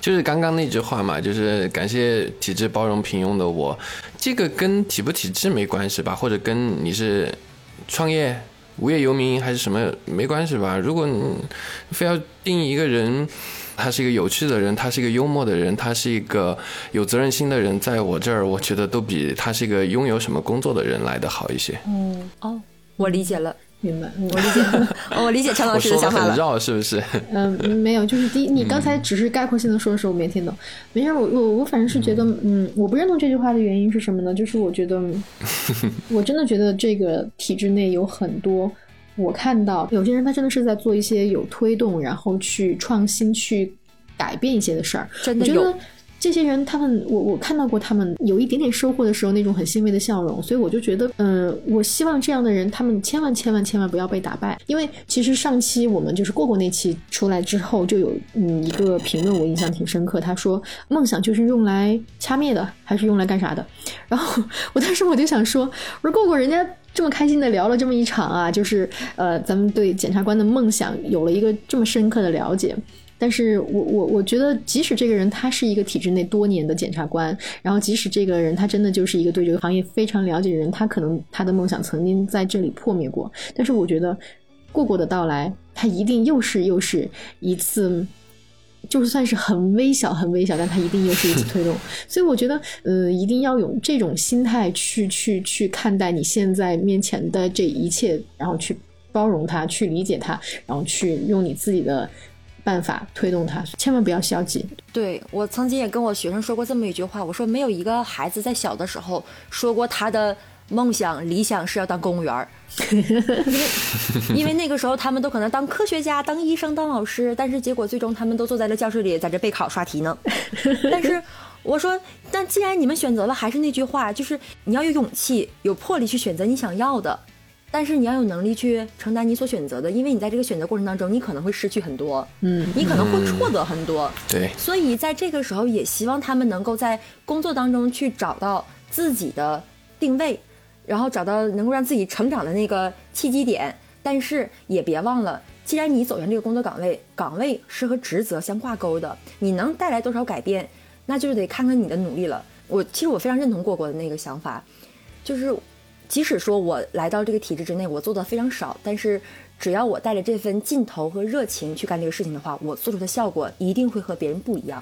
就是刚刚那句话嘛，就是感谢体制包容平庸的我，这个跟体不体制没关系吧，或者跟你是创业、无业游民还是什么没关系吧？如果你非要定义一个人，他是一个有趣的人，他是一个幽默的人，他是一个有责任心的人，在我这儿，我觉得都比他是一个拥有什么工作的人来的好一些。嗯，哦，我理解了。明白，我理解，我理解陈老师的想法了。很绕，是不是？嗯，没有，就是第一，你刚才只是概括性的说的时候，我没听懂。没事，我我我反正是觉得，嗯，我不认同这句话的原因是什么呢？就是我觉得，我真的觉得这个体制内有很多，我看到有些人他真的是在做一些有推动，然后去创新、去改变一些的事儿。真的有。这些人，他们我我看到过他们有一点点收获的时候，那种很欣慰的笑容，所以我就觉得，嗯，我希望这样的人，他们千万千万千万不要被打败，因为其实上期我们就是过过那期出来之后，就有嗯一个评论我印象挺深刻，他说梦想就是用来掐灭的，还是用来干啥的？然后我当时我就想说，我说过过人家这么开心的聊了这么一场啊，就是呃咱们对检察官的梦想有了一个这么深刻的了解。但是我我我觉得，即使这个人他是一个体制内多年的检察官，然后即使这个人他真的就是一个对这个行业非常了解的人，他可能他的梦想曾经在这里破灭过。但是我觉得，过过的到来，他一定又是又是一次，就算是很微小很微小，但他一定又是一次推动。所以我觉得，呃，一定要用这种心态去去去看待你现在面前的这一切，然后去包容他，去理解他，然后去用你自己的。办法推动他，千万不要消极。对我曾经也跟我学生说过这么一句话，我说没有一个孩子在小的时候说过他的梦想理想是要当公务员因为 因为那个时候他们都可能当科学家、当医生、当老师，但是结果最终他们都坐在了教室里，在这备考刷题呢。但是我说，但既然你们选择了，还是那句话，就是你要有勇气、有魄力去选择你想要的。但是你要有能力去承担你所选择的，因为你在这个选择过程当中，你可能会失去很多，嗯，你可能会获得很多，对。所以在这个时候，也希望他们能够在工作当中去找到自己的定位，然后找到能够让自己成长的那个契机点。但是也别忘了，既然你走向这个工作岗位，岗位是和职责相挂钩的，你能带来多少改变，那就是得看看你的努力了。我其实我非常认同过过的那个想法，就是。即使说我来到这个体制之内，我做的非常少，但是只要我带着这份劲头和热情去干这个事情的话，我做出的效果一定会和别人不一样。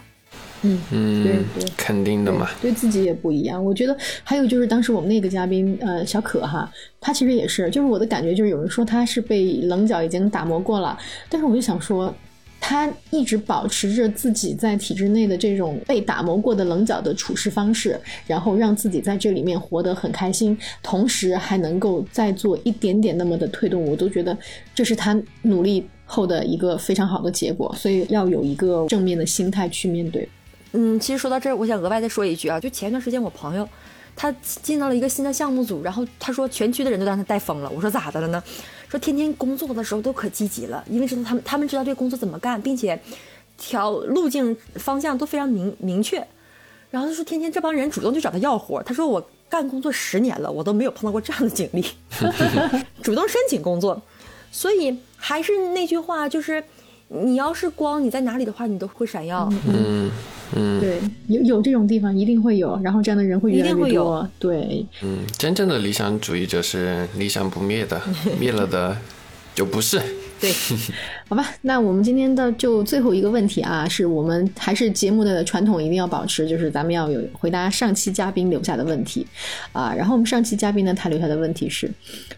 嗯嗯，对对，肯定的嘛，对自己也不一样。我觉得还有就是当时我们那个嘉宾呃小可哈，他其实也是，就是我的感觉就是有人说他是被棱角已经打磨过了，但是我就想说。他一直保持着自己在体制内的这种被打磨过的棱角的处事方式，然后让自己在这里面活得很开心，同时还能够再做一点点那么的推动，我都觉得这是他努力后的一个非常好的结果。所以要有一个正面的心态去面对。嗯，其实说到这儿，我想额外再说一句啊，就前一段时间我朋友他进到了一个新的项目组，然后他说全区的人都让他带疯了。我说咋的了呢？说天天工作的时候都可积极了，因为知道他们他们知道这个工作怎么干，并且条路径方向都非常明明确。然后他说天天这帮人主动去找他要活，他说我干工作十年了，我都没有碰到过这样的经历，主动申请工作。所以还是那句话，就是你要是光你在哪里的话，你都会闪耀。嗯。嗯，对，有有这种地方一定会有，然后这样的人会越来越多。对，嗯，真正的理想主义者是理想不灭的，灭了的就不是。对，好吧，那我们今天的就最后一个问题啊，是我们还是节目的传统一定要保持，就是咱们要有回答上期嘉宾留下的问题啊。然后我们上期嘉宾呢，他留下的问题是：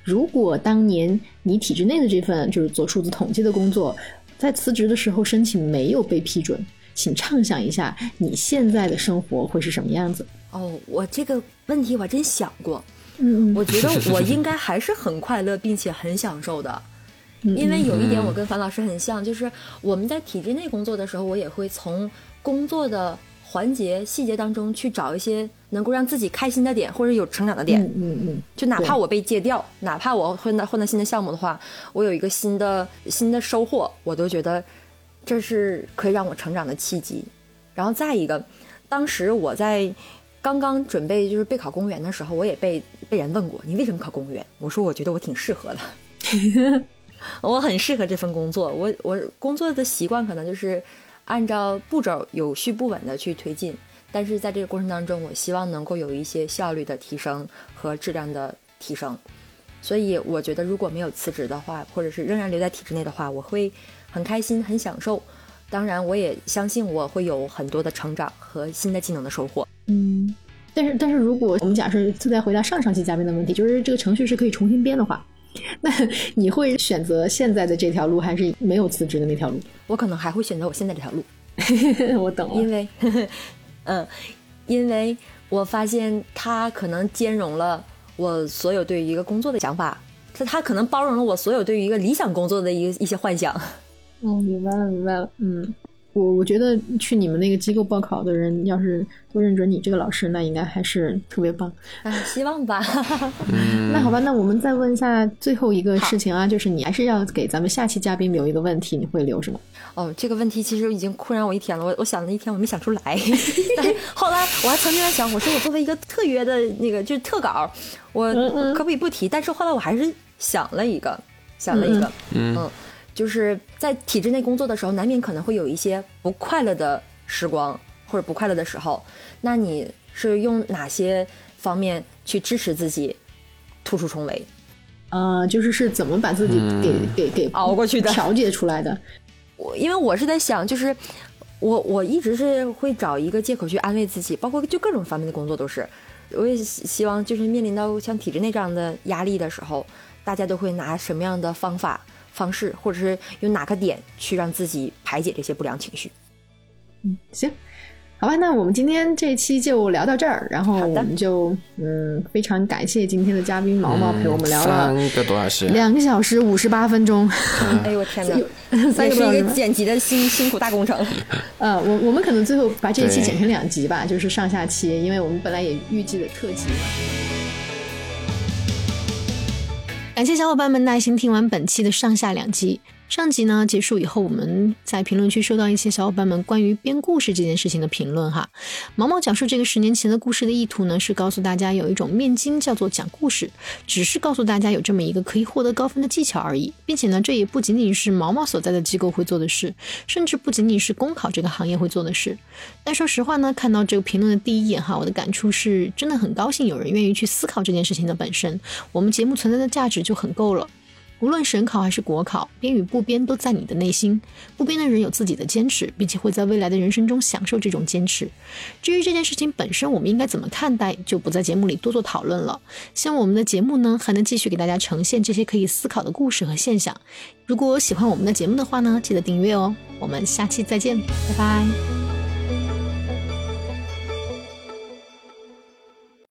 如果当年你体制内的这份就是做数字统计的工作，在辞职的时候申请没有被批准。请畅想一下你现在的生活会是什么样子？哦，我这个问题我还真想过，嗯我觉得我应该还是很快乐，并且很享受的。因为有一点我跟樊老师很像，就是我们在体制内工作的时候，我也会从工作的环节细节当中去找一些能够让自己开心的点，或者有成长的点。嗯嗯就哪怕我被戒掉，哪怕我换到换到新的项目的话，我有一个新的新的收获，我都觉得这是可以让我成长的契机。然后再一个，当时我在刚刚准备就是备考公务员的时候，我也被被人问过你为什么考公务员？我说我觉得我挺适合的，我很适合这份工作。我我工作的习惯可能就是按照步骤有序不稳的去推进，但是在这个过程当中，我希望能够有一些效率的提升和质量的提升。所以我觉得，如果没有辞职的话，或者是仍然留在体制内的话，我会很开心、很享受。当然，我也相信我会有很多的成长和新的技能的收获。嗯。但是但是如果我们假设再回答上上期嘉宾的问题，就是这个程序是可以重新编的话，那 你会选择现在的这条路，还是没有辞职的那条路？我可能还会选择我现在这条路。我懂了因。为，嗯，因为我发现它可能兼容了我所有对于一个工作的想法，它它可能包容了我所有对于一个理想工作的一个一些幻想。哦，明白了，明白了。嗯，我我觉得去你们那个机构报考的人，要是都认准你这个老师，那应该还是特别棒。哎，希望吧。那好吧，那我们再问一下最后一个事情啊，就是你还是要给咱们下期嘉宾留一个问题，你会留什么？哦，这个问题其实已经困扰我一天了，我我想了一天，我没想出来。但是后来我还曾经在想，我说我作为一个特约的那个就是特稿，我嗯嗯可不可以不提？但是后来我还是想了一个，想了一个，嗯就是在体制内工作的时候，难免可能会有一些不快乐的时光或者不快乐的时候，那你是用哪些方面去支持自己突出重围？呃，就是是怎么把自己给、给给熬过去的调节出来的？我因为我是在想，就是我我一直是会找一个借口去安慰自己，包括就各种方面的工作都是。我也希希望就是面临到像体制内这样的压力的时候，大家都会拿什么样的方法方式，或者是用哪个点去让自己排解这些不良情绪。嗯行，好吧，那我们今天这期就聊到这儿，然后我们就嗯，非常感谢今天的嘉宾毛毛陪我们聊了三个多小时，两个小时五十八分钟，哎呦我天哪，三是一个。剪辑的辛辛苦大工程。呃，我我们可能最后把这一期剪成两集吧，就是上下期，因为我们本来也预计了特辑嘛。感谢小伙伴们耐心听完本期的上下两集。上集呢结束以后，我们在评论区收到一些小伙伴们关于编故事这件事情的评论哈。毛毛讲述这个十年前的故事的意图呢，是告诉大家有一种面经叫做讲故事，只是告诉大家有这么一个可以获得高分的技巧而已，并且呢，这也不仅仅是毛毛所在的机构会做的事，甚至不仅仅是公考这个行业会做的事。但说实话呢，看到这个评论的第一眼哈，我的感触是真的很高兴有人愿意去思考这件事情的本身，我们节目存在的价值就很够了。无论省考还是国考，编与不编都在你的内心。不编的人有自己的坚持，并且会在未来的人生中享受这种坚持。至于这件事情本身，我们应该怎么看待，就不在节目里多做讨论了。希望我们的节目呢，还能继续给大家呈现这些可以思考的故事和现象。如果喜欢我们的节目的话呢，记得订阅哦。我们下期再见，拜拜。